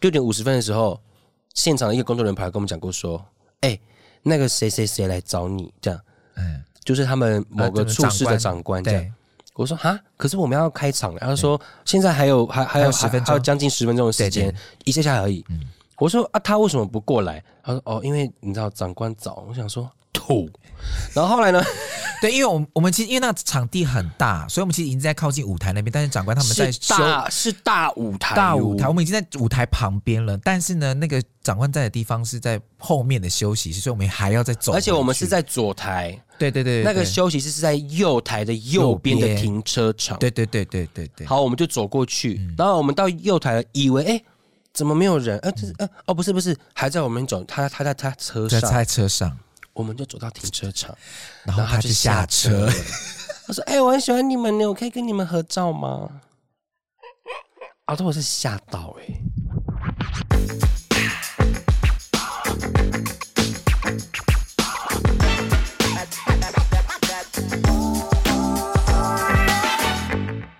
六点五十分的时候，现场的一个工作人员跑来跟我们讲过说：“哎、欸，那个谁谁谁来找你？”这样，嗯，就是他们某个处室的长官这样。呃、我说：“哈，可是我们要开场了。”他说：“现在还有还还有十分钟，还有将近十分钟的时间，一下下而已。嗯”我说：“啊，他为什么不过来？”他说：“哦，因为你知道长官早。”我想说吐。然后后来呢？对，因为我们我们其实因为那场地很大，所以我们其实已经在靠近舞台那边，但是长官他们在修，是大，是大舞台，大舞台，我们已经在舞台旁边了。但是呢，那个长官在的地方是在后面的休息室，所以我们还要再走。而且我们是在左台，对对对，对，那个休息室是在右台的右边的停车场。对对对对对对，对。好，我们就走过去，嗯、然后我们到右台了，以为哎，怎么没有人？呃，这是呃，哦，不是不是，还在我们走，他他在他车上，在车上。我们就走到停车场，然后他就下车。他说：“哎、欸，我很喜欢你们呢，我可以跟你们合照吗？”啊，这我是吓到哎、欸！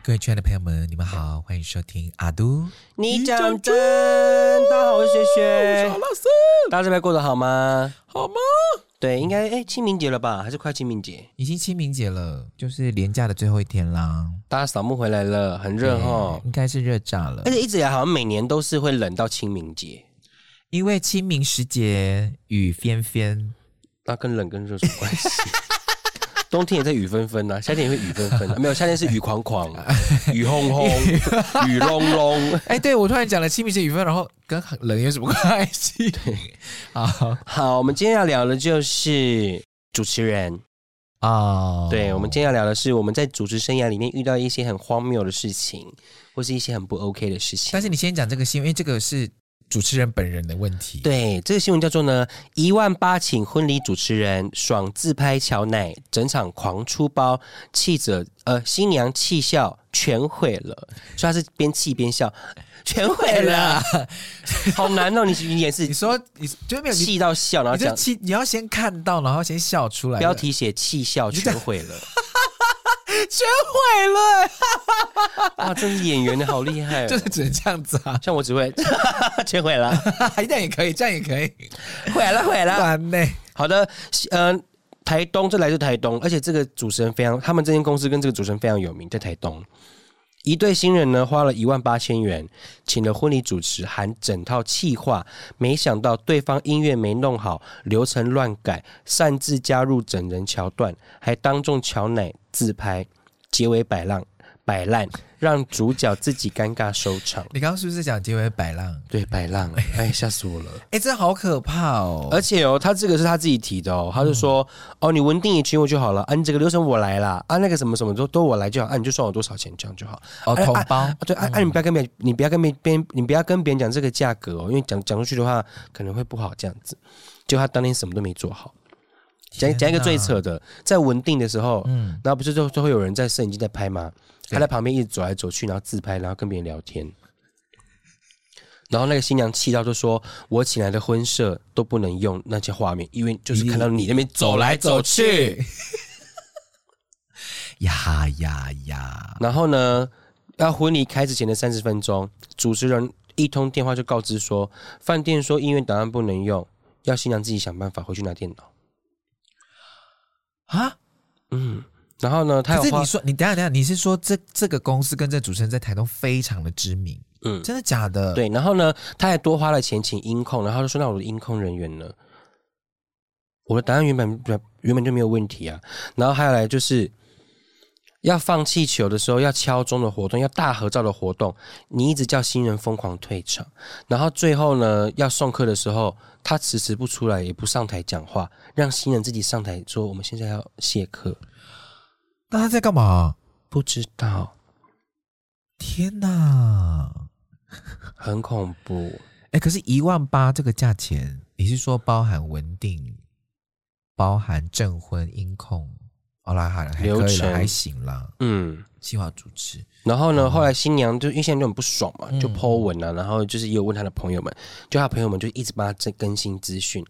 各位亲爱的朋友们，你们好，欢迎收听阿都。你讲真，大家好，我是雪雪，我是老师。大家这边过得好吗？好吗？对，应该哎，清明节了吧？还是快清明节？已经清明节了，就是连假的最后一天啦。大家扫墓回来了，很热哈，应该是热炸了。而且一直以来好像每年都是会冷到清明节，因为清明时节雨纷纷，那跟冷跟热什么关系？冬天也在雨纷纷呐，夏天也会雨纷纷、啊。没有，夏天是雨狂狂，雨轰轰，雨隆隆。哎、欸，对，我突然讲了清明节雨纷，然后跟冷有什么关系？好好，我们今天要聊的就是主持人啊。Oh. 对，我们今天要聊的是我们在主持生涯里面遇到一些很荒谬的事情，或是一些很不 OK 的事情。但是你先讲这个新闻，因为这个是。主持人本人的问题。对，这个新闻叫做呢，一万八请婚礼主持人爽自拍乔奶，整场狂出包，气者呃新娘气笑全毁了，所以他是边气边笑，全毁了，好难哦！你 你也是，你说你就没有气到笑，然后讲气，你要先看到，然后先笑出来，标题写气笑全毁了。全毁了！啊，真是演员的好厉害，就是只能这样子啊。像我只会 全毁了，这样也可以，这样也可以，毁了毁了，完美。好的，嗯、呃，台东，这来自台东，而且这个主持人非常，他们这间公司跟这个主持人非常有名，在台东。一对新人呢，花了一万八千元，请了婚礼主持，含整套气话，没想到对方音乐没弄好，流程乱改，擅自加入整人桥段，还当众乔奶自拍，结尾摆烂。摆烂，让主角自己尴尬收场。你刚刚是不是讲结尾摆烂？对，摆烂。哎，吓死我了！哎，这好可怕哦！而且哦，他这个是他自己提的哦，他就说：“嗯、哦，你文定也请我就好了啊，你这个流程我来啦啊，那个什么什么都都我来就好啊，你就算我多少钱这样就好。哦，红包、对，哎、嗯啊，你不要跟别人，你不要跟别别，你不要跟别人讲这个价格哦，因为讲讲出去的话可能会不好这样子。就他当天什么都没做好。讲讲一个最扯的，在文定的时候，嗯，然后不是就就会有人在摄影机在拍吗？他在旁边一直走来走去，然后自拍，然后跟别人聊天。然后那个新娘气到就说：“我请来的婚摄都不能用那些画面，因为就是看到你那边走来走去。”呀呀呀！然后呢，要婚礼开始前的三十分钟，主持人一通电话就告知说，饭店说音乐档案不能用，要新娘自己想办法回去拿电脑。啊？嗯。然后呢？他有可是你说，你等下等下，你是说这这个公司跟这主持人在台东非常的知名？嗯，真的假的？对。然后呢，他还多花了钱请音控，然后就说：“那我的音控人员呢？我的答案原本原本就没有问题啊。”然后还有来就是要放气球的时候，要敲钟的活动，要大合照的活动，你一直叫新人疯狂退场，然后最后呢，要送客的时候，他迟迟不出来，也不上台讲话，让新人自己上台说：“我们现在要谢客。”那他在干嘛？不知道。天哪，很恐怖。哎、欸，可是一万八这个价钱，你是说包含文定、包含证婚、音控？好啦，还还可以了，还行啦。嗯，计划主持。然后呢，后来新娘就因为现在就很不爽嘛，就 po 文啊，然后就是也有问他的朋友们，就他朋友们就一直帮他更更新资讯。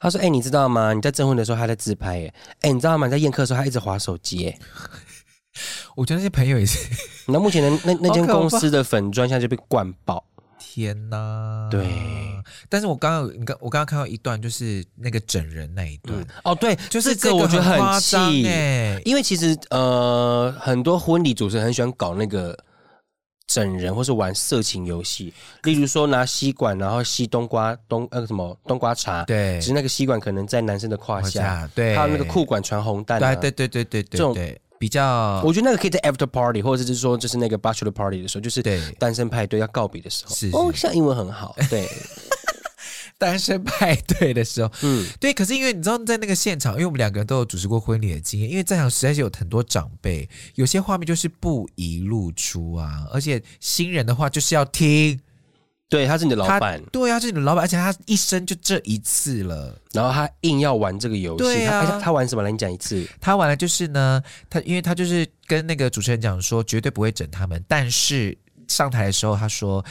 他说：“哎、欸，你知道吗？你在征婚的时候他在自拍，哎，哎，你知道吗？你在宴客的时候他一直划手机，耶。”我觉得那些朋友也是。那目前的那那间公司的粉砖现在就被灌爆。天呐！对，但是我刚刚你刚我刚刚看到一段，就是那个整人那一段。嗯、哦，对，就是这个我觉得很气。哎，因为其实呃，很多婚礼主持人很喜欢搞那个整人，或是玩色情游戏，例如说拿吸管然后吸冬瓜冬那个什么冬瓜茶，对，只是那个吸管可能在男生的胯下，对，还有那个裤管传红蛋、啊，对对对对对对，这种。比较，我觉得那个可以在 after party，或者是说就是那个 bachelor party 的时候，就是对单身派对要告别的时候。是，是哦，像英文很好，对，单身派对的时候，嗯，对。可是因为你知道，在那个现场，因为我们两个人都有主持过婚礼的经验，因为在场实在是有很多长辈，有些画面就是不宜露出啊，而且新人的话就是要听。对，他是你的老板。对，啊是你的老板，而且他一生就这一次了，然后他硬要玩这个游戏。对啊，他，他玩什么？来，你讲一次。他玩的就是呢，他因为他就是跟那个主持人讲说，绝对不会整他们，但是。上台的时候，他说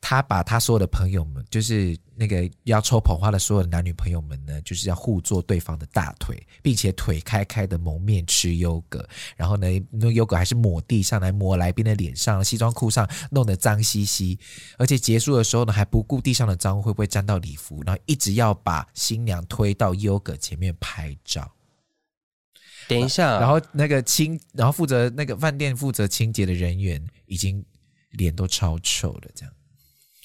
他把他所有的朋友们，就是那个要抽捧花的所有的男女朋友们呢，就是要互坐对方的大腿，并且腿开开的蒙面吃优格，然后呢，那优格还是抹地上来抹来宾的脸上、西装裤上，弄得脏兮兮。而且结束的时候呢，还不顾地上的脏会不会沾到礼服，然后一直要把新娘推到优格前面拍照。等一下，然后那个清，然后负责那个饭店负责清洁的人员已经。脸都超臭的，这样，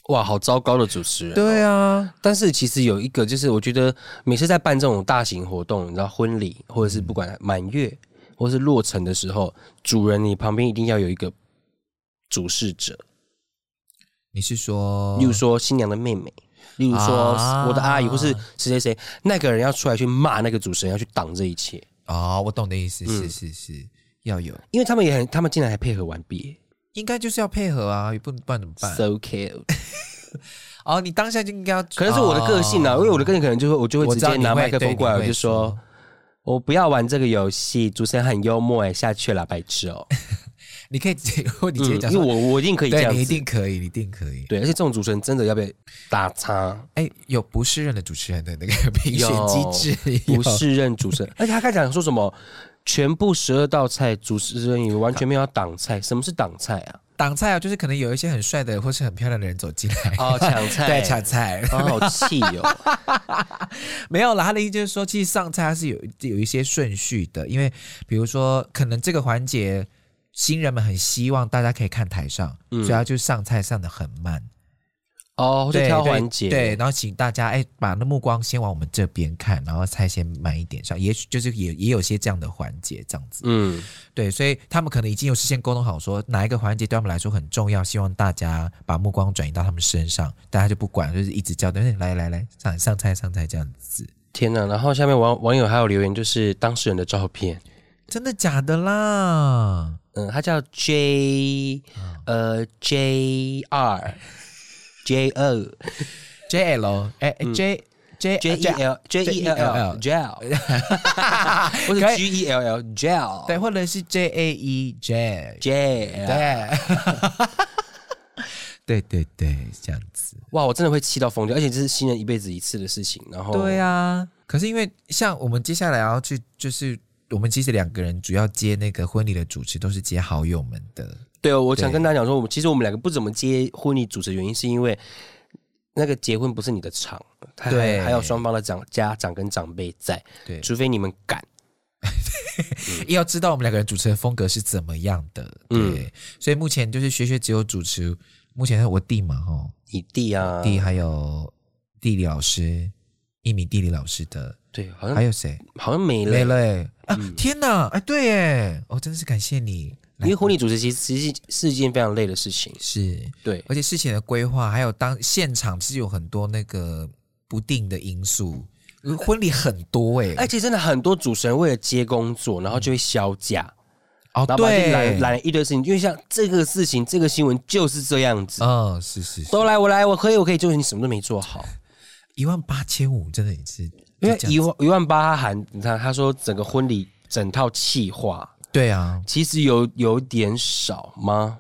哇，好糟糕的主持人。对啊，但是其实有一个，就是我觉得每次在办这种大型活动，你知道婚礼或者是不管满月或是落成的时候，主人你旁边一定要有一个主事者。你是说，例如说新娘的妹妹，例如说我的阿姨，或是谁谁谁，那个人要出来去骂那个主持人，要去挡这一切。哦，我懂的意思，是是是，要有，因为他们也很，他们竟然还配合完毕。应该就是要配合啊，也不不然怎么办？So cute。哦，你当下就应该要，可能是我的个性啊，哦、因为我的个性可能就会，我就会直接拿麦克风过来，我就说，我不要玩这个游戏。主持人很幽默哎，下去了，白痴哦。你可以直接，你直接讲、嗯，因为我我一定可以这样，你一定可以，你一定可以。对，而且这种主持人真的要被打叉。哎，有不适任的主持人的那个评选机制，不适任主持人，而且他开讲说什么？全部十二道菜，主持人也完全没有挡菜。什么是挡菜啊？挡菜啊，就是可能有一些很帅的或是很漂亮的人走进来哦，抢菜，对，抢菜，好气哦。没有啦，他的意思就是说，其实上菜它是有有一些顺序的，因为比如说，可能这个环节新人们很希望大家可以看台上，嗯、所以他就上菜上的很慢。哦，对，挑环节，对，然后请大家哎，把那目光先往我们这边看，然后菜先慢一点上，也许就是也也有些这样的环节，这样子，嗯，对，所以他们可能已经有事先沟通好，说哪一个环节对他们来说很重要，希望大家把目光转移到他们身上，大家就不管，就是一直叫，对，来来来，上上菜上菜这样子。天哪！然后下面网网友还有留言，就是当事人的照片，真的假的啦？嗯，他叫 J，呃，J R。J O J L 哎 J J J E L J E L L Gel，或者 G E L L Gel，对，或者是 J A E J J，对，对对对，这样子。哇，我真的会气到疯掉，而且这是新人一辈子一次的事情。然后，对啊，可是因为像我们接下来要去，就是我们其实两个人主要接那个婚礼的主持，都是接好友们的。对哦，我想跟大家讲说，我们其实我们两个不怎么接婚礼主持的原因，是因为那个结婚不是你的场，对，还有双方的长家长跟长辈在，对，除非你们敢，要知道我们两个人主持的风格是怎么样的，对，嗯、所以目前就是学学只有主持，目前是我弟嘛，哈，你弟啊，弟还有地理老师，一米地理老师的，对，好像还有谁？好像没了，没了，欸，啊，嗯、天哪，哎，对，哎，哦，真的是感谢你。因为婚礼主持其实其实是一件非常累的事情，是。对，而且事前的规划，还有当现场是有很多那个不定的因素，婚礼很多哎、欸，而且真的很多主持人为了接工作，然后就会销假，哦，然后把对，来来一堆事情，因为像这个事情，这个新闻就是这样子，嗯，是是，是，都来我来，我可以我可以，就是你什么都没做好，一万八千五真的也是，因为一万一万八含，你看他说整个婚礼整套气划。对啊，其实有有点少吗？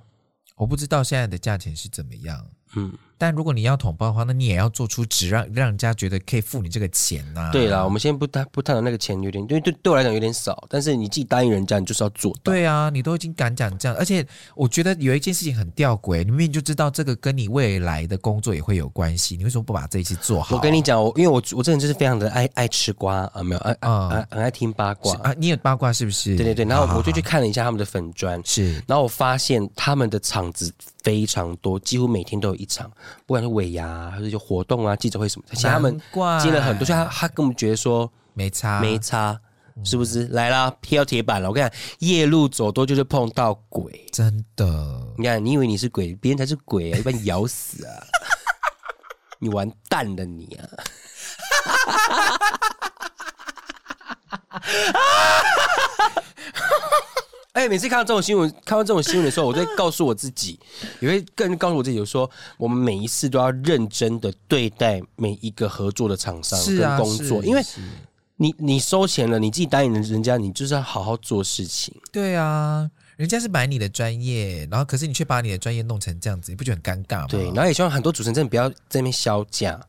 我不知道现在的价钱是怎么样。嗯，但如果你要统包的话，那你也要做出值，让让人家觉得可以付你这个钱呐、啊。对啦，我们先不谈不谈到那个钱有点，因为对对我来讲有点少，但是你自己答应人家，你就是要做。对啊，你都已经敢讲这样，而且我觉得有一件事情很吊诡，你明明就知道这个跟你未来的工作也会有关系，你为什么不把这一期做好？我跟你讲，我因为我我这人就是非常的爱爱吃瓜啊，没有爱啊、嗯，很爱听八卦啊。你有八卦是不是？对对对，然后我就去看了一下他们的粉砖，是，然后我发现他们的场子非常多，几乎每天都有一场，不管是尾牙。啊，还是就活动啊，记者会什么的，像他们接了很多，所以他他跟我们觉得说没差没差，是不是？嗯、来啦，踢到铁板了。我跟你讲，夜路走多就是碰到鬼，真的。你看，你以为你是鬼，别人才是鬼啊，一般咬死啊！你完蛋了，你啊！哎，每次看到这种新闻，看到这种新闻的时候，我都会告诉我自己，也会更告诉我自己，就是说我们每一次都要认真的对待每一个合作的厂商跟工作，因为你你收钱了，你自己答应人家，你就是要好好做事情。对啊，人家是买你的专业，然后可是你却把你的专业弄成这样子，你不觉得很尴尬吗？对，然后也希望很多主持人真的不要在那边削价。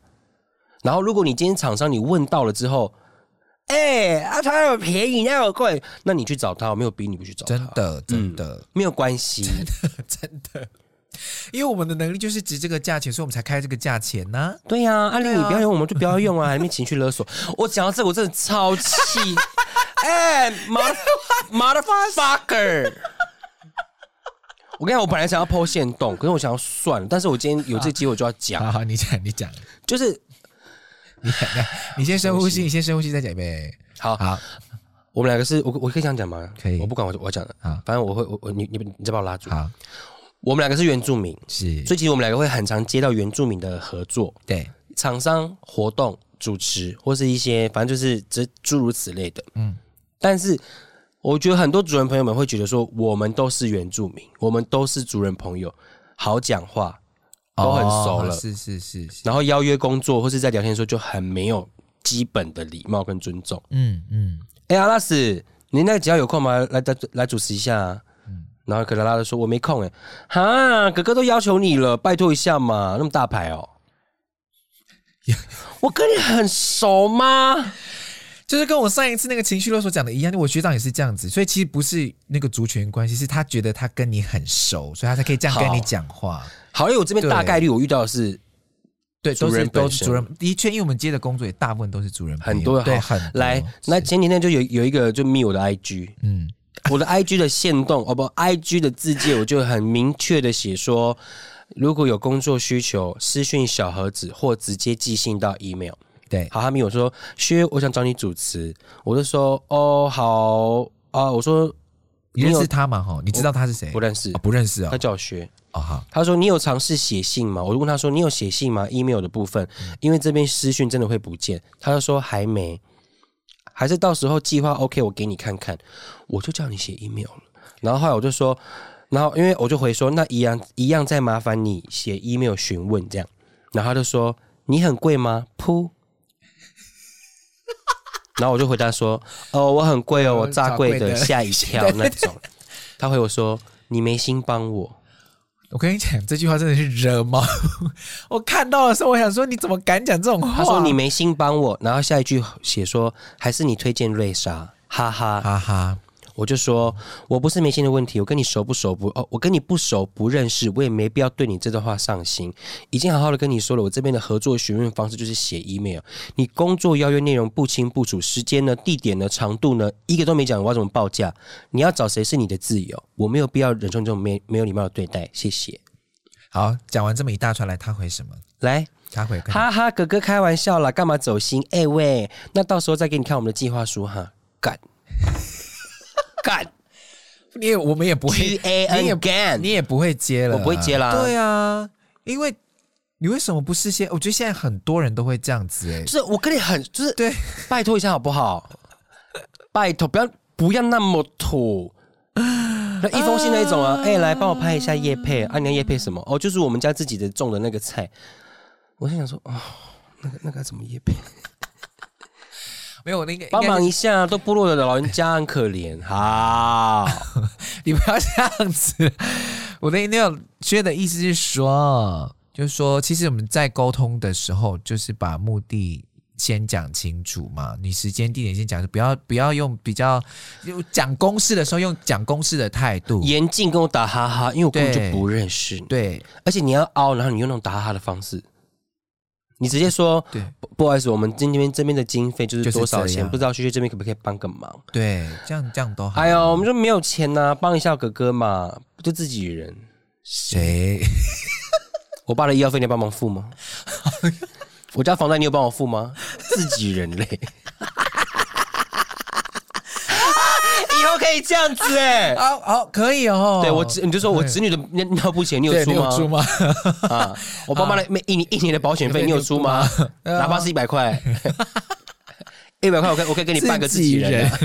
然后如果你今天厂商你问到了之后。哎、欸，啊，他有便宜，那有贵，那你去找他，我没有逼你不去找他，真的，真的、嗯、没有关系，真的，真的，因为我们的能力就是值这个价钱，所以我们才开这个价钱呢、啊。对呀、啊，阿玲，你不要用，我们就不要用啊，还没情绪勒索。我讲到这个，我真的超气，哎、欸，妈，motherfucker！我跟你讲，我本来想要 po 限动，可是我想要算了，但是我今天有这机会，我就要讲。好好，你讲，你讲，就是。你 你先深呼吸，你先深呼吸再讲呗。好。好，我们两个是我我可以这样讲吗？可以，我不管我我讲。的啊，反正我会我我你你你再把我拉住。好，我们两个是原住民，是，所以其实我们两个会很常接到原住民的合作，对，厂商活动主持或是一些反正就是这诸如此类的，嗯。但是我觉得很多主人朋友们会觉得说，我们都是原住民，我们都是主人朋友，好讲话。都很熟了，哦、是，是是是，然后邀约工作或是在聊天的时候就很没有基本的礼貌跟尊重。嗯嗯，哎、欸，阿拉斯，你那个只要有空吗？来来来主持一下、啊。嗯，然后可拉拉的说我没空哎，哈，哥哥都要求你了，拜托一下嘛，那么大牌哦。我跟你很熟吗？就是跟我上一次那个情绪勒索讲的一样，我学长也是这样子，所以其实不是那个族群关系，是他觉得他跟你很熟，所以他才可以这样跟你讲话。好，因为我这边大概率我遇到的是，对，都是都是主人。的确，因为我们接的工作也大部分都是主人，很多对，很来。那前几天就有有一个就密我的 IG，嗯，我的 IG 的限动 哦不，IG 的字界我就很明确的写说，如果有工作需求，私讯小盒子或直接寄信到 email。对，好，他密我说薛，我想找你主持，我就说哦好啊，我说你认识他吗？哈，你知道他是谁？不认识，不认识啊，他叫薛。啊哈，他说你有尝试写信吗？我就问他说你有写信吗？email 的部分，因为这边私讯真的会不见。他就说还没，还是到时候计划 OK，我给你看看。我就叫你写 email 了。然后后来我就说，然后因为我就回说，那一样一样再麻烦你写 email 询问这样。然后他就说你很贵吗？噗。然后我就回答说哦，我很贵哦，我炸贵的吓一跳 那种。他回我说你没心帮我。我跟你讲，这句话真的是惹毛。我看到的时候，我想说，你怎么敢讲这种话？他说你没心帮我，然后下一句写说，还是你推荐瑞莎，哈哈哈哈。我就说我不是没心的问题，我跟你熟不熟不哦，我跟你不熟不认识，我也没必要对你这段话上心。已经好好的跟你说了，我这边的合作询问方式就是写 email。你工作邀约内容不清不楚，时间呢、地点呢、长度呢，一个都没讲，我要怎么报价？你要找谁是你的自由，我没有必要忍受这种没没有礼貌的对待。谢谢。好，讲完这么一大串来，他回什么？来，他回哈哈，哥哥开玩笑啦，干嘛走心？哎喂，那到时候再给你看我们的计划书哈，干。干，你也我们也不会，G A N 你也 Gan，你也不会接了，我不会接啦。对啊，因为你为什么不事先？我觉得现在很多人都会这样子、欸，哎，就是我跟你很，就是对，拜托一下好不好？拜托，不要不要那么土。那一封信那一种啊，哎、欸，来帮我拍一下叶配啊，你要叶配什么？哦，就是我们家自己的种的那个菜。我心想说，哦，那个那个怎么叶配？没有，那个帮忙一下，都部落的老人家很可怜。好，你不要这样子。我的那个薛的意思是说，就是说，其实我们在沟通的时候，就是把目的先讲清楚嘛。你时间地点先讲，不要不要用比较用讲公式的时候用讲公式的态度，严禁跟我打哈哈，因为我根本就不认识你。对，而且你要凹，然后你用那种打哈哈的方式，你直接说，对，不，好意思，我们今天这边的经费就是多少钱，不知道旭旭这边可不可以帮个忙？对，这样这样都好。哎呦，我们说没有钱呐、啊，帮一下哥哥嘛，不就自己人？谁？我爸的医药费你要帮忙付吗？我家房贷你有帮我付吗？自己人类，以后可以这样子哎，好好可以哦。对我侄，你就说我子女的尿尿布钱你有出吗？出吗？啊，我爸妈的每一年一年的保险费你有出吗？哪怕是一百块，一百块我可以我可以给你办个自己人。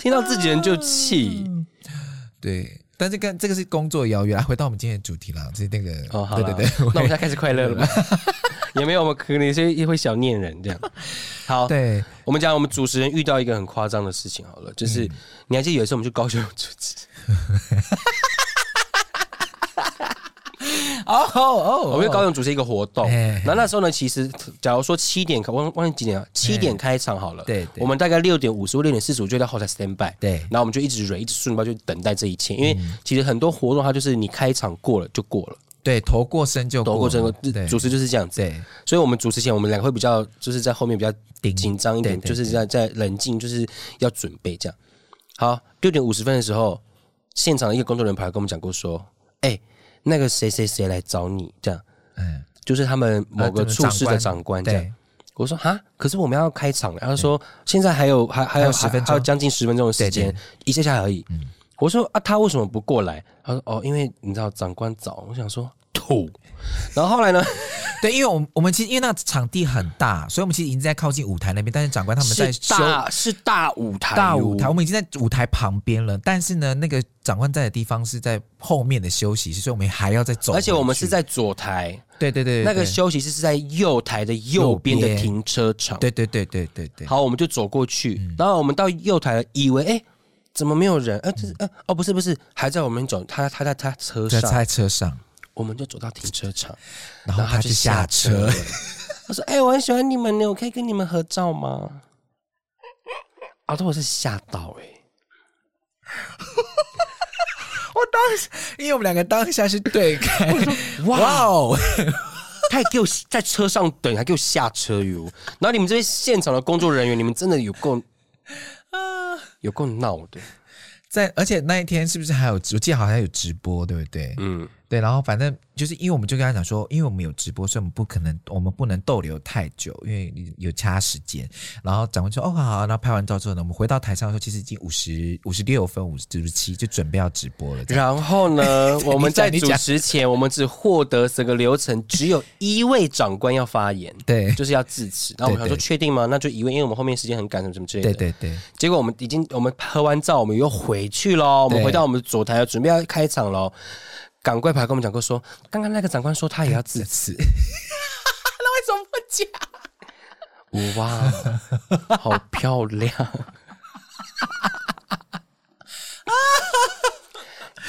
听到自己人就气，对。但是跟这个是工作邀约，回到我们今天的主题了，就是那个，哦、对对对，那我们现在开始快乐了吗？有没有我们可能有些也会小念人这样。好，对，我们讲我们主持人遇到一个很夸张的事情好了，就是、嗯、你还记得有一次我们去高雄主持。哦哦，我们高雄主持一个活动，那那时候呢，其实假如说七点开，忘忘记几点了，七点开场好了，对，我们大概六点五十或六点四十五就在后台 stand by，对，然后我们就一直忍，一直顺包，就等待这一切，因为其实很多活动它就是你开场过了就过了，对，头过身就头过身，主持就是这样子，对，所以我们主持前我们两个会比较就是在后面比较紧张一点，就是在在冷静，就是要准备这样。好，六点五十分的时候，现场的一个工作人员跑来跟我们讲过说，哎。那个谁谁谁来找你？这样，嗯，就是他们某个处室的长官这样。我说哈，可是我们要开场了。然后说现在还有还还有十分钟，还有将近十分钟的时间，一下下而已。我说啊，他为什么不过来？他说哦，因为你知道长官早。我想说吐。然后后来呢？对，因为我们我们其实因为那场地很大，所以我们其实已经在靠近舞台那边，但是长官他们在大，是大舞台，大舞台，我们已经在舞台旁边了。但是呢，那个长官在的地方是在后面的休息室，所以我们还要再走。而且我们是在左台，对对对，对，那个休息室是在右台的右边的停车场。对对对对对对。好，我们就走过去，嗯、然后我们到右台了，以为哎，怎么没有人？哎，这是呃，哦，不是不是，还在我们走，他他在他车上，在车上。我们就走到停车场，然后他就下车。他说：“哎、欸，我很喜欢你们呢，我可以跟你们合照吗？”啊，这我是吓到哎、欸！我当时，因为我们两个当下是对开，哇哦！他还给我在车上等，还给我下车哟。然后你们这些现场的工作人员，你们真的有够啊，有够闹的。在，而且那一天是不是还有？我记得好像有直播，对不对？嗯。对，然后反正就是因为我们就跟他讲说，因为我们有直播，所以我们不可能，我们不能逗留太久，因为有掐时间。然后长官说：“哦，好，好。”然后拍完照之后呢，我们回到台上的时候，其实已经五十五十六分，五十七，就准备要直播了。然后呢，我们在主持前，我们只获得整个流程只有一位长官要发言，对，就是要致辞。然后我们想说，确定吗？那就一位，因为我们后面时间很赶，什么什么之类的。对对对。结果我们已经我们拍完照，我们又回去喽，我们回到我们左台，准备要开场喽。赶快跑跟我们讲过说，刚刚那个长官说他也要致辞，那为什么不讲？哇，好漂亮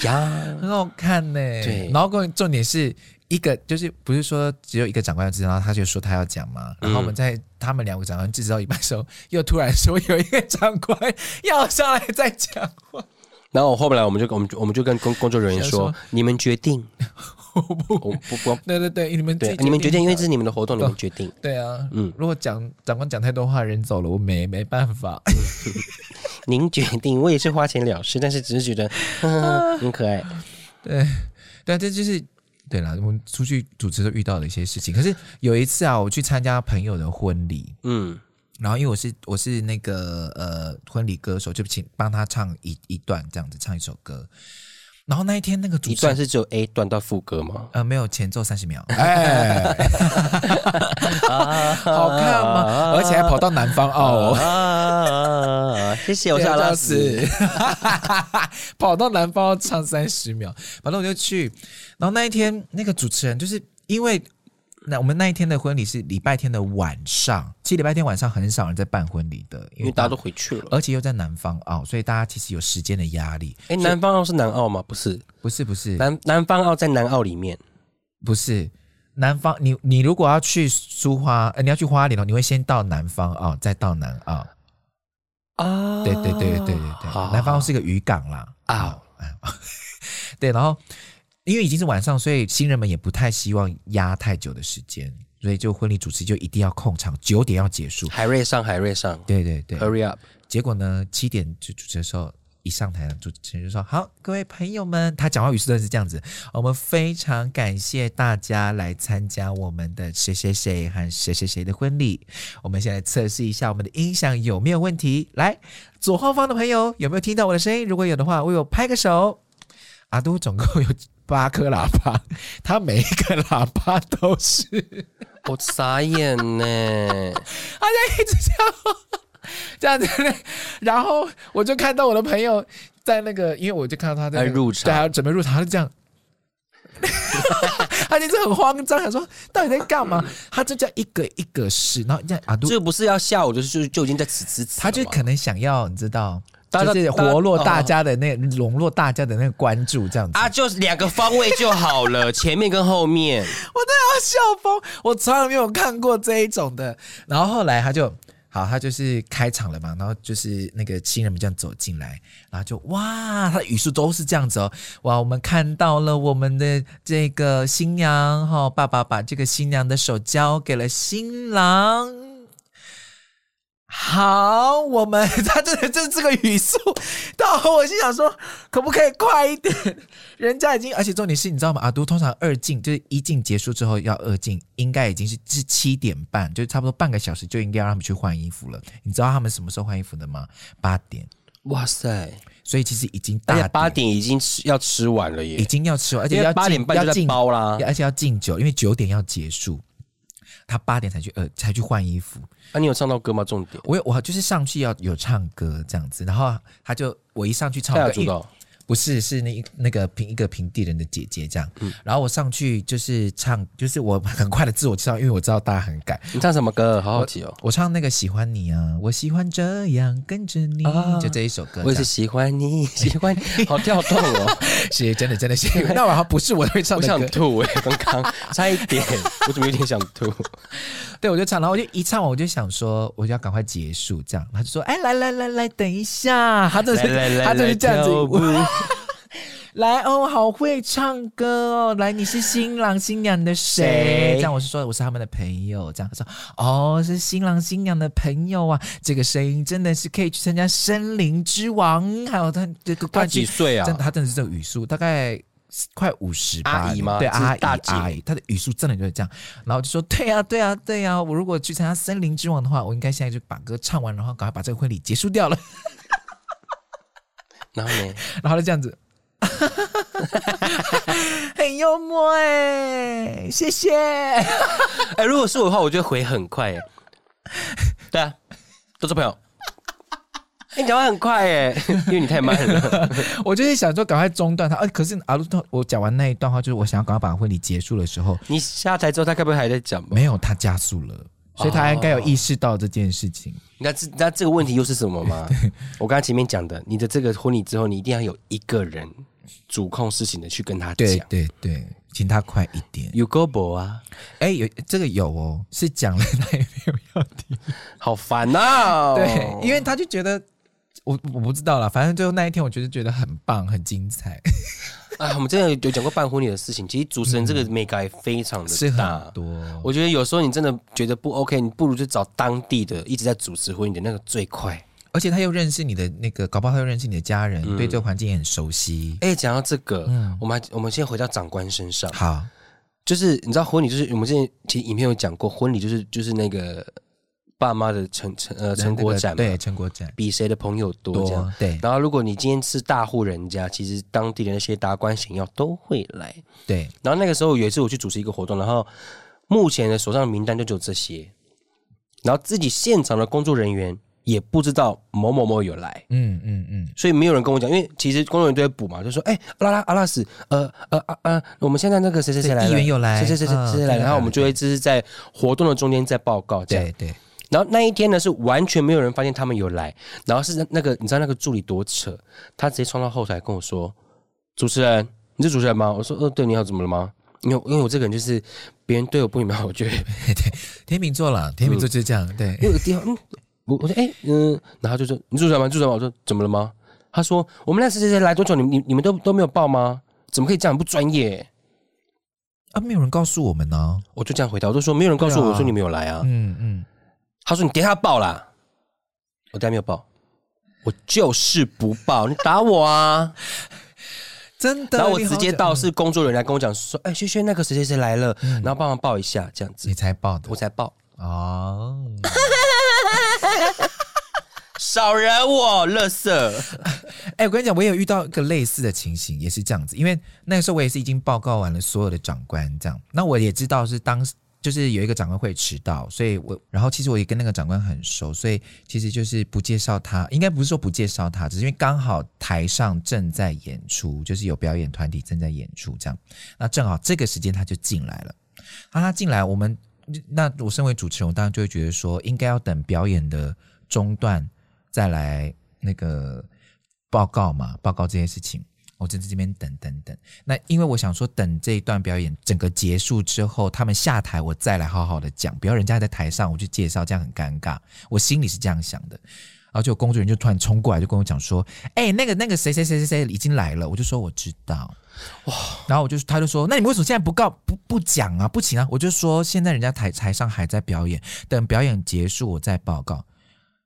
呀，很好看呢。对，然后重点是一个，就是不是说只有一个长官要致辞，然后他就说他要讲嘛。然后我们在他们两个长官致辞到一半的时候，又突然说有一个长官要上来再讲话。然后后来我们就我们我们就跟工工作人员说，说你们决定，我不不不，对对对，你们对你们决定，因为这是你们的活动，你们决定。对啊，嗯，如果讲长官讲太多话，人走了，我没没办法。您决定，我也是花钱了事，但是只是觉得呵呵很可爱。对对，这就是对了。我们出去主持都遇到了一些事情。可是有一次啊，我去参加朋友的婚礼，嗯。然后因为我是我是那个呃婚礼歌手，就请帮他唱一一段这样子唱一首歌。然后那一天那个主一段是只有 A 段到副歌吗？呃，没有前奏三十秒。哎，好看吗？而且还跑到南方哦。谢谢，我是阿拉斯。跑到南方唱三十秒，反正我就去。然后那一天那个主持人就是因为。那我们那一天的婚礼是礼拜天的晚上，其实礼拜天晚上很少人在办婚礼的，因为大家都回去了，而且又在南方澳，所以大家其实有时间的压力。哎，南方澳是南澳吗？不是，不是，不是。南南方澳在南澳里面，不是南方。你你如果要去苏花，呃，你要去花莲哦，你会先到南方澳，再到南澳。啊，对对对对对对对，南方澳是一个渔港啦。啊，对，然后。因为已经是晚上，所以新人们也不太希望压太久的时间，所以就婚礼主持就一定要控场，九点要结束。海瑞上，海瑞上，对对对，Hurry up！结果呢，七点就主持的时候，一上台，主持人就说：“好，各位朋友们，他讲话语速都是这样子。我们非常感谢大家来参加我们的谁谁谁和谁谁谁的婚礼。我们先来测试一下我们的音响有没有问题。来，左后方的朋友有没有听到我的声音？如果有的话，为我拍个手。阿都总共有。”八颗喇叭，他每一个喇叭都是，我傻眼呢，他就一直这样这样子，然后我就看到我的朋友在那个，因为我就看到他在入场，对啊，准备入场，他就这样，他就是很慌张，他说到底在干嘛？他就这样一个一个试，然后这样啊，这不是要下午就是就就已经在此此此，他就可能想要你知道。就是活络大家的那笼络大家的那个关注，这样子啊，就是两个方位就好了，前面跟后面。我都要笑疯，我从来没有看过这一种的。然后后来他就好，他就是开场了嘛，然后就是那个新人们这样走进来，然后就哇，他的语速都是这样子哦，哇，我们看到了我们的这个新娘哈，爸爸把这个新娘的手交给了新郎。好，我们他这这这个语速，到我心想说，可不可以快一点？人家已经，而且重点是，你知道吗？阿都通常二进就是一进结束之后要二进，应该已经是是七点半，就差不多半个小时就应该让他们去换衣服了。你知道他们什么时候换衣服的吗？八点。哇塞！所以其实已经大八点已经吃要吃完了耶，已经要吃完，而且要八点半就在包啦，而且要敬酒，因为九点要结束。他八点才去呃才去换衣服，啊，你有唱到歌吗？重点，我有我就是上去要有唱歌这样子，然后他就我一上去唱歌。不是，是那那个平一个平地人的姐姐这样，嗯，然后我上去就是唱，就是我很快的自我介绍，因为我知道大家很赶。你唱什么歌？好好奇哦。我，我唱那个喜欢你啊，我喜欢这样跟着你，啊，就这一首歌。我也是喜欢你，喜欢你，好跳动哦。是，真的真的是。那晚上不是我会唱的歌。我想吐哎，刚刚差一点，我怎么有点想吐？对，我就唱，然后我就一唱完，我就想说，我就要赶快结束，这样。他就说：“哎，来来来来，等一下。”他就是他就是这样子。来哦，好会唱歌哦！来，你是新郎新娘的谁？这样我是说，我是他们的朋友。这样他说：“哦，是新郎新娘的朋友啊！这个声音真的是可以去参加森林之王。”还有他这个冠军几岁啊？真的，他真的是这个语速，大概快五十吧。阿姨吗？对，阿姨大姐阿姨，他的语速真的就是这样。然后就说：“对、啊，对、啊，对、啊！我如果去参加森林之王的话，我应该现在就把歌唱完，然后赶快把这个婚礼结束掉了。”然后呢？然后就这样子。很幽默哎，谢谢。哎，如果是我的话，我就会回很快哎。对啊，都是朋友。你讲话很快哎，因为你太慢了。我就是想说，赶快中断他。啊，可是阿鲁特，我讲完那一段话，就是我想要赶快把婚礼结束的时候，你下台之后，他该不会还在讲吧？没有，他加速了。所以他应该有意识到这件事情。你看这那这个问题又是什么吗？我刚才前面讲的，你的这个婚礼之后，你一定要有一个人主控事情的去跟他讲。对对对，请他快一点。有 Go 博啊？哎，有这个有哦，是讲了他也没有要听，好烦呐、哦。对，因为他就觉得我我不知道啦，反正最后那一天，我觉得觉得很棒，很精彩。啊，我们之前有讲过办婚礼的事情。其实主持人这个美感非常的大，多。我觉得有时候你真的觉得不 OK，你不如就找当地的一直在主持婚礼的那个最快。而且他又认识你的那个，搞不好他又认识你的家人，嗯、对这个环境也很熟悉。哎，讲到这个，嗯、我们还我们先回到长官身上。好，就是你知道婚礼，就是我们之前其实影片有讲过，婚礼就是就是那个。爸妈的成成呃成果展，对成果展，比谁的朋友多这样。对，然后如果你今天是大户人家，其实当地的那些达官显要都会来。对，然后那个时候有一次我去主持一个活动，然后目前的手上的名单就只有这些，然后自己现场的工作人员也不知道某某某有来，嗯嗯嗯，所以没有人跟我讲，因为其实工作人员都在补嘛，就说，哎，阿拉阿拉斯，呃呃啊啊，我们现在那个谁谁谁来了，议员有来，谁谁谁谁谁来，然后我们就会只是在活动的中间在报告，这样。对对。然后那一天呢，是完全没有人发现他们有来，然后是那个你知道那个助理多扯，他直接冲到后台跟我说：“主持人，你是主持人吗？”我说：“呃，对，你好，怎么了吗？”因为因为我这个人就是别人对我不礼貌，我觉得 对天秤座了，天秤座就是这样，嗯、对。因为地方，嗯，我我说哎嗯，然后就说你主持人吗？主持人吗？我说怎么了吗？他说我们那谁谁谁来多久？你你你们都都没有报吗？怎么可以这样不专业？啊，没有人告诉我们呢、啊。我就这样回答，我就说没有人告诉我，啊、我说你没有来啊。嗯嗯。他说：“你等下报啦，我等下没有报，我就是不报，你打我啊！真的。”然后我直接到是工作人员来跟我讲说：“哎，轩轩，那个谁谁谁来了，然后帮忙报一下，这样子。”你才报的，我才报哦。少惹我，乐色！哎，我跟你讲，我也有遇到一个类似的情形，也是这样子。因为那个时候我也是已经报告完了所有的长官，这样，那我也知道是当时。就是有一个长官会迟到，所以我然后其实我也跟那个长官很熟，所以其实就是不介绍他，应该不是说不介绍他，只是因为刚好台上正在演出，就是有表演团体正在演出这样，那正好这个时间他就进来了，那他进来，我们那我身为主持人，我当然就会觉得说应该要等表演的中断再来那个报告嘛，报告这件事情。我就在这边等等等，那因为我想说，等这一段表演整个结束之后，他们下台，我再来好好的讲，不要人家在台上我去介绍，这样很尴尬。我心里是这样想的，然后就工作人员就突然冲过来，就跟我讲说：“哎、欸，那个那个谁谁谁谁谁已经来了。”我就说我知道，哇，然后我就他就说：“那你们为什么现在不告不不讲啊？不行啊？”我就说：“现在人家台台上还在表演，等表演结束我再报告。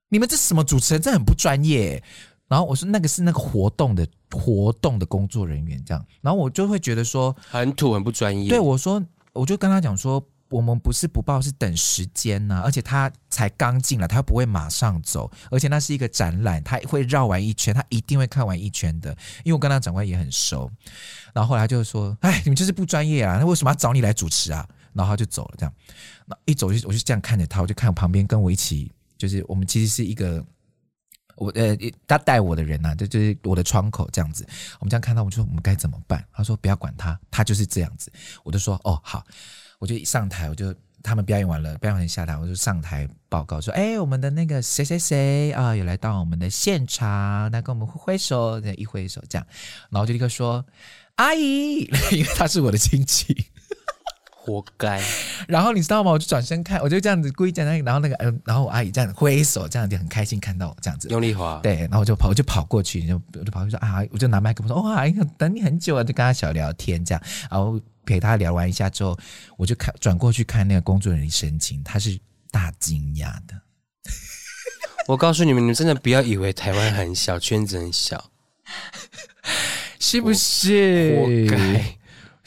你们这什么主持人？这很不专业。”然后我说那个是那个活动的活动的工作人员这样，然后我就会觉得说很土很不专业。对，我说我就跟他讲说，我们不是不报，是等时间呐、啊，而且他才刚进来，他不会马上走，而且那是一个展览，他会绕完一圈，他一定会看完一圈的，因为我跟他长官也很熟。然后后来他就说，哎，你们就是不专业啊，那为什么要找你来主持啊？然后他就走了这样，那一走就我就这样看着他，我就看我旁边跟我一起，就是我们其实是一个。我呃，他带我的人呐、啊，这就是我的窗口这样子。我们这样看到，我就说我们该怎么办？他说不要管他，他就是这样子。我就说哦好，我就一上台，我就他们表演完了，表演完下台，我就上台报告说，哎，我们的那个谁谁谁啊，有来到我们的现场，来跟我们挥挥手，一挥手这样，然后就立刻说阿姨，因为他是我的亲戚。活该！然后你知道吗？我就转身看，我就这样子故意在那里，然后那个嗯，然后我阿姨这样挥手，这样就很开心看到我这样子。用力滑。对，然后我就跑，我就跑过去，就我就跑过去说啊，我就拿麦克风说哇，等你很久了，就跟他小聊天这样，然后陪他聊完一下之后，我就看转过去看那个工作人员神情，他是大惊讶的。我告诉你们，你们真的不要以为台湾很小，圈子很小，是不是？活该。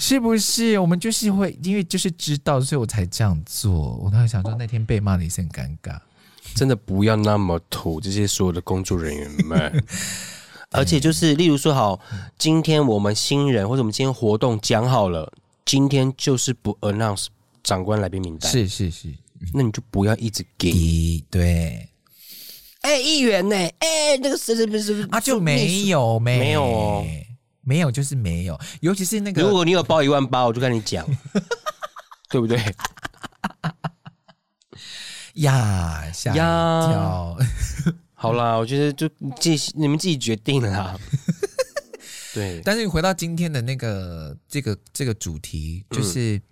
是不是我们就是会因为就是知道，所以我才这样做。我当时想说，那天被骂的也是很尴尬。真的不要那么土，这些所有的工作人员们。而且就是，例如说，好，今天我们新人或者我们今天活动讲好了，今天就是不 announce 长官来宾名单。是是是，那你就不要一直给。对。哎，议员呢？哎，那个谁谁谁谁啊，就没有没没有哦。没有就是没有，尤其是那个，如果你有包一万八，我就跟你讲，对不对？呀，吓一跳！好啦，我觉得就自己你们自己决定了啦。对，但是回到今天的那个这个这个主题，就是、嗯、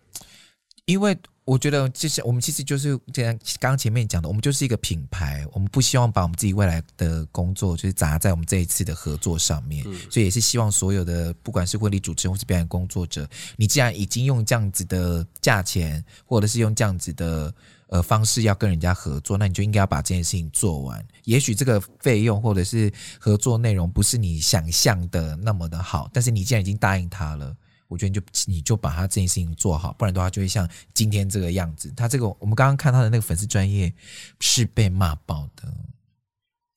因为。我觉得其实我们其实就是这样，刚刚前面讲的，我们就是一个品牌，我们不希望把我们自己未来的工作就是砸在我们这一次的合作上面，嗯、所以也是希望所有的不管是婚礼主持人或是表演工作者，你既然已经用这样子的价钱，或者是用这样子的呃方式要跟人家合作，那你就应该要把这件事情做完。也许这个费用或者是合作内容不是你想象的那么的好，但是你既然已经答应他了。我觉得你就你就把他这件事情做好，不然的话就会像今天这个样子。他这个我们刚刚看他的那个粉丝专业是被骂爆的，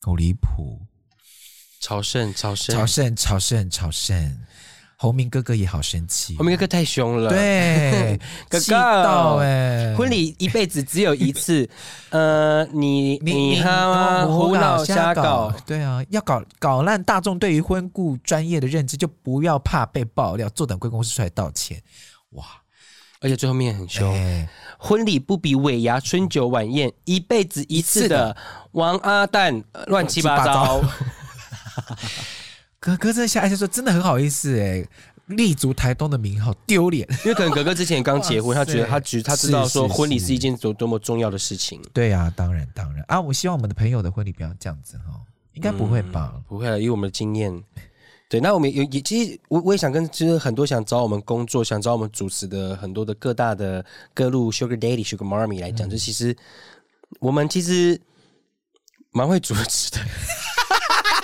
好离谱！朝圣，朝圣，朝圣，朝圣，朝圣。洪明哥哥也好生气，侯明哥哥太凶了，对，哥哥。到哎，婚礼一辈子只有一次，呃，你你他胡闹瞎搞，对啊，要搞搞烂大众对于婚顾专业的认知，就不要怕被爆料，坐等贵公司出来道歉，哇！而且最后面很凶，欸、婚礼不比尾牙春酒晚宴，一辈子一次的王阿蛋乱七八糟。哥哥这下来就说真的很好意思哎，立足台东的名号丢脸，因为可能哥哥之前刚结婚，他觉得他觉他知道说婚礼是一件多多么重要的事情。对啊，当然当然啊，我希望我们的朋友的婚礼不要这样子哈，应该不会吧？嗯、不会了，以我们的经验。对，那我们有也其实我我也想跟其实很多想找我们工作、想找我们主持的很多的各大的各路 Sugar Daddy、Sugar Mommy 来讲，嗯、就其实我们其实蛮会主持的。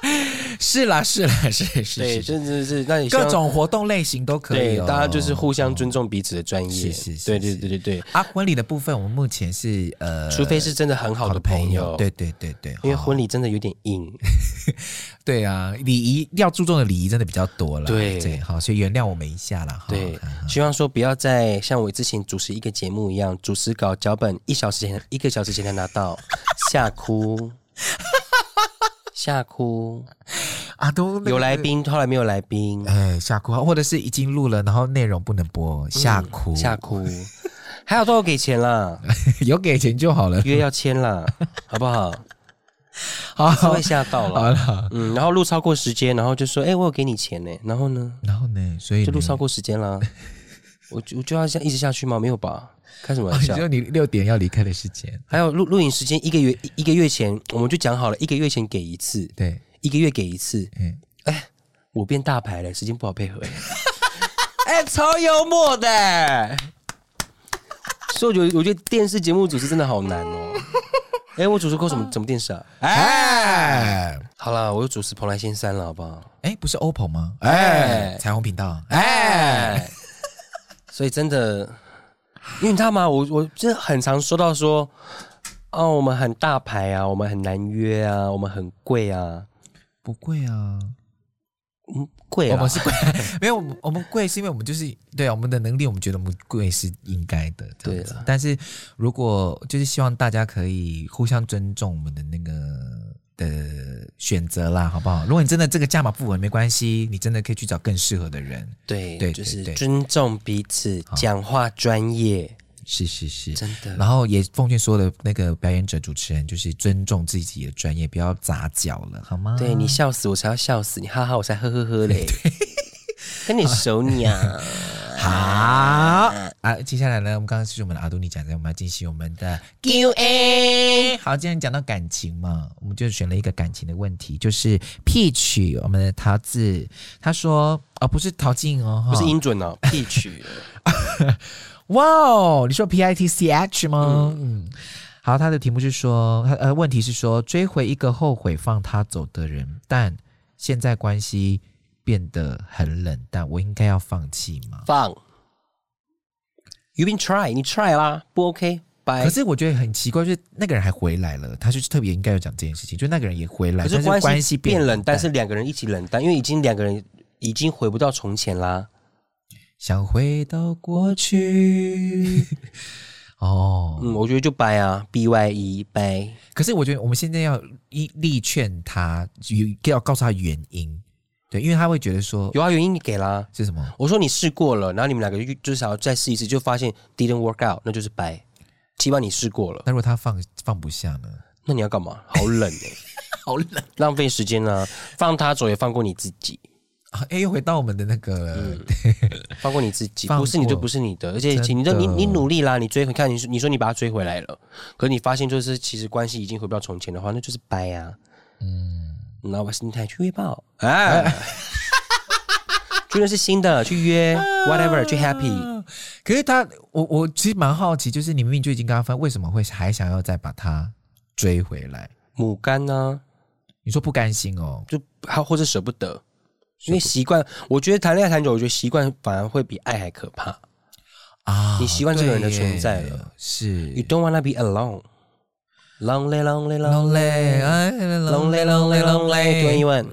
是啦，是啦，是是，对，真的是，那你各种活动类型都可以，大家就是互相尊重彼此的专业，是是是，对对对对对。啊，婚礼的部分，我们目前是呃，除非是真的很好的朋友，对对对对，因为婚礼真的有点硬，对啊，礼仪要注重的礼仪真的比较多了，对。对，好，所以原谅我们一下啦。对，希望说不要再像我之前主持一个节目一样，主持稿脚本一小时前一个小时前才拿到，吓哭。吓哭啊！都有来宾，后来没有来宾，哎，吓哭，或者是已经录了，然后内容不能播，吓哭，吓哭。还好都有给钱啦，有给钱就好了，约要签啦，好不好？好，会吓到了。嗯，然后录超过时间，然后就说：“哎，我有给你钱呢。”然后呢？然后呢？所以就录超过时间了。我就我就要这样一直下去吗？没有吧？开什么玩笑？只有你六点要离开的时间，还有录录影时间一个月一个月前我们就讲好了，一个月前给一次，对，一个月给一次。嗯，哎，我变大牌了，时间不好配合。哎，超幽默的。所以我觉得，我觉得电视节目主持真的好难哦。哎，我主持过什么什么电视啊？哎，好了，我又主持蓬莱仙山了，好不好？哎，不是 OPPO 吗？哎，彩虹频道。哎，所以真的。因为你知道吗？我我真的很常说到说，哦，我们很大牌啊，我们很难约啊，我们很贵啊，不贵啊，嗯，贵啊，我们是贵，没有，我们贵是因为我们就是对啊，我们的能力，我们觉得我们贵是应该的，对了。但是如果就是希望大家可以互相尊重我们的那个。的选择啦，好不好？如果你真的这个价码不稳，没关系，你真的可以去找更适合的人。对对，就是尊重彼此，讲话专业，是是是，真的。然后也奉劝所有的那个表演者、主持人，就是尊重自己的专业，不要砸脚了，好吗？对，你笑死我才要笑死你，哈哈我才呵呵呵嘞，跟你熟你啊。好啊，接下来呢，我们刚刚是我们的阿杜尼讲的，我们要进行我们的 Q&A。好，既然讲到感情嘛，我们就选了一个感情的问题，就是 Peach，我们的桃子，他说，哦，不是陶静哦，不是音准哦，Peach。哇哦，你说 P I T C H 吗？嗯，好，他的题目是说，他呃，问题是说，追回一个后悔放他走的人，但现在关系。变得很冷淡，我应该要放弃吗？放，You been try，你 try 啦，不 OK，拜。可是我觉得很奇怪，就是那个人还回来了，他就是特别应该要讲这件事情，就那个人也回来，可是关系变冷淡，但是两个人一起冷淡，因为已经两个人已经回不到从前啦。想回到过去，哦，嗯，我觉得就掰啊，B Y E 掰。可是我觉得我们现在要一力劝他，要告诉他原因。对，因为他会觉得说有啊，原因你给啦，是什么？我说你试过了，然后你们两个就就想要再试一次，就发现 didn't work out，那就是掰。起码你试过了。那如果他放放不下呢？那你要干嘛？好冷哎、欸，好冷，浪费时间啊！放他走也放过你自己啊！哎，又回到我们的那个，嗯、放过你自己，不是你就不是你的，而且请你的你你努力啦，你追回看你说你说你把他追回来了，可是你发现就是其实关系已经回不到从前的话，那就是掰啊，嗯。然后把心态去约炮，哎，真的是新的去约，whatever，去 happy。可是他，我我其实蛮好奇，就是你明明就已经跟他分，为什么会还想要再把他追回来？母干呢？你说不甘心哦，就还或者舍不得，因为习惯。我觉得谈恋爱谈久，我觉得习惯反而会比爱还可怕啊！你习惯这个人的存在了，是。You don't wanna be alone. Lonely, lonely, lonely, lonely, lonely, lonely, lonely。多一问。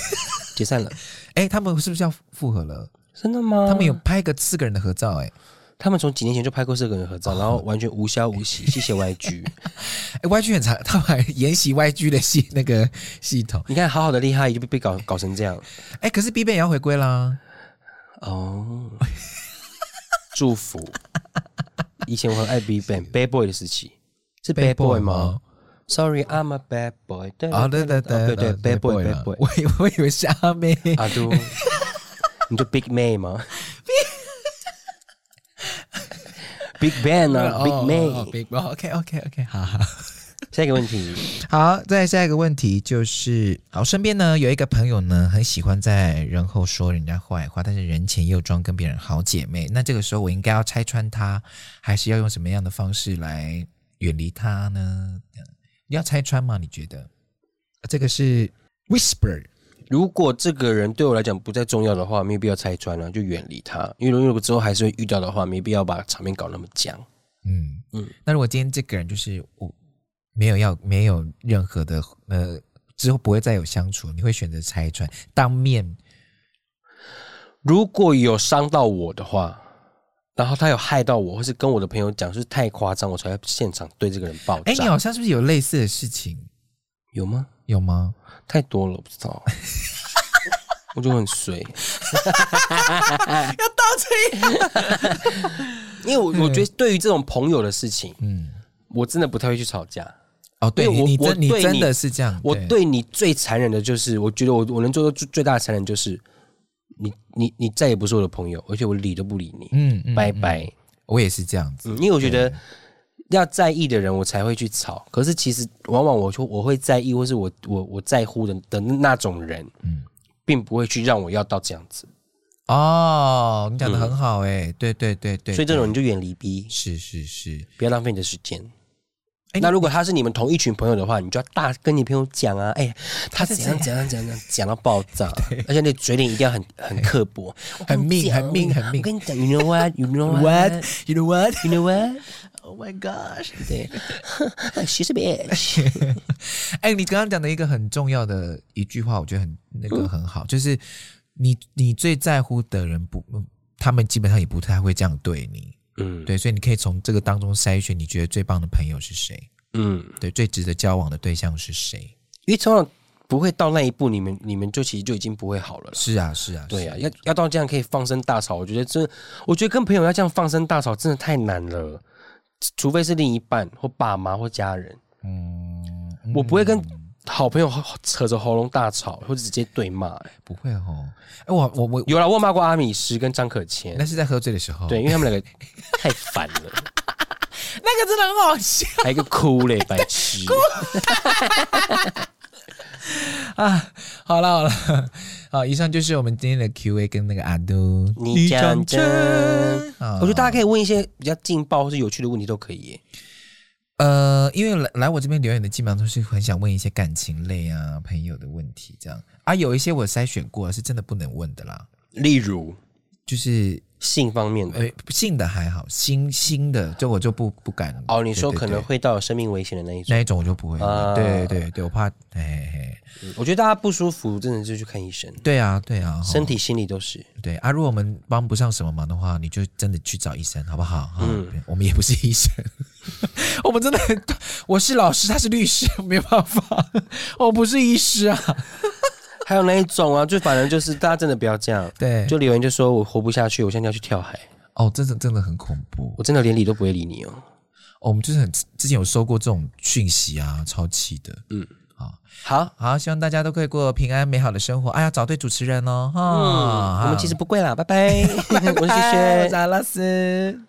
解散了。哎，他们是不是要复合了？真的吗？他们有拍个四个人的合照，哎，他们从几年前就拍过四个人合照，然后完全无消无息。谢谢 YG，哎，YG 很长，他们还沿袭 YG 的系那个系统。你看，好好的厉害，就被被搞搞成这样。哎，可是 BigBang 也要回归啦。哦，祝福。以前我很爱 BigBang，Bad Boy 的时期是 Bad Boy 吗？Sorry，I'm a bad boy。哦，对对对对，Bad Boy，Bad Boy。我以 我以为是阿妹。阿杜，你就 Big May 吗？Big Bang 啊，Big May。OK，OK，OK，好好。下一个问题，好，再下一个问题就是，好，身边呢有一个朋友呢，很喜欢在人后说人家坏话，但是人前又装跟别人好姐妹。那这个时候我应该要拆穿他，还是要用什么样的方式来远离他呢？你要拆穿吗？你觉得？这个是 whisper。如果这个人对我来讲不再重要的话，没有必要拆穿了，就远离他。因为如果之后还是会遇到的话，没必要把场面搞那么僵。嗯嗯。那如果今天这个人就是我。没有要没有任何的呃，之后不会再有相处，你会选择拆穿当面。如果有伤到我的话，然后他有害到我，或是跟我的朋友讲是太夸张，我才会现场对这个人爆炸。哎，你好像是不是有类似的事情？有吗？有吗？太多了，我不知道。我就很衰，要到这样，因为我我觉得对于这种朋友的事情，嗯，我真的不太会去吵架。哦，对，我你真你真的是这样。我对你最残忍的就是，我觉得我我能做到最最大的残忍就是，你你你再也不是我的朋友，而且我理都不理你。嗯，拜拜。我也是这样子，因为我觉得要在意的人，我才会去吵。可是其实往往我说我会在意，或是我我我在乎的的那种人，嗯，并不会去让我要到这样子。哦，你讲的很好，哎，对对对对。所以这种你就远离 B，是是是，不要浪费你的时间。那如果他是你们同一群朋友的话，你就要大跟你朋友讲啊，哎，他是怎样怎样怎样讲到爆炸，而且那嘴脸一定要很很刻薄，很命很命很命。我跟你讲，You know what? You know what? You know what? You know what? Oh my gosh！对，She's a bitch。哎，你刚刚讲的一个很重要的一句话，我觉得很那个很好，就是你你最在乎的人不，他们基本上也不太会这样对你。嗯，对，所以你可以从这个当中筛选，你觉得最棒的朋友是谁？嗯，对，最值得交往的对象是谁？因为通常不会到那一步，你们你们就其实就已经不会好了。是啊，是啊，对啊，要要到这样可以放声大吵，我觉得真，我觉得跟朋友要这样放声大吵真的太难了，除非是另一半或爸妈或家人。嗯，我不会跟。好朋友扯着喉咙大吵，或者直接对骂，欸，不会哦。哎，我我我有啦，我骂过阿米什跟张可谦，那是在喝醉的时候。对，因为他们两个太烦了，那个真的很好笑，还一个哭嘞，白痴。啊，好了好了，好，以上就是我们今天的 Q&A 跟那个阿都，你讲真，我觉得大家可以问一些比较劲爆或是有趣的问题都可以耶。呃，因为来来我这边留言的基本上都是很想问一些感情类啊、朋友的问题，这样啊，有一些我筛选过是真的不能问的啦。例如，就是性方面的，呃，性的还好，心心的就我就不不敢。哦，你说可能会到生命危险的那一种，那一种我就不会。啊、对对对，我怕，嘿嘿。我觉得大家不舒服，真的就去看医生。对啊，对啊，身体、心理都是。对啊，如果我们帮不上什么忙的话，你就真的去找医生，好不好？嗯，我们也不是医生，我们真的很，我是老师，他是律师，没办法，我不是医师啊。还有那一种啊，就反正就是大家真的不要这样。对，就留言就说我活不下去，我现在要去跳海。哦，真的真的很恐怖，我真的连理都不会理你哦。哦，我们就是很之前有收过这种讯息啊，超气的。嗯。好好，希望大家都可以过平安美好的生活。哎呀，找对主持人哦！哈、嗯，我们其实不贵啦，拜拜。我是雪雪，我是阿拉斯。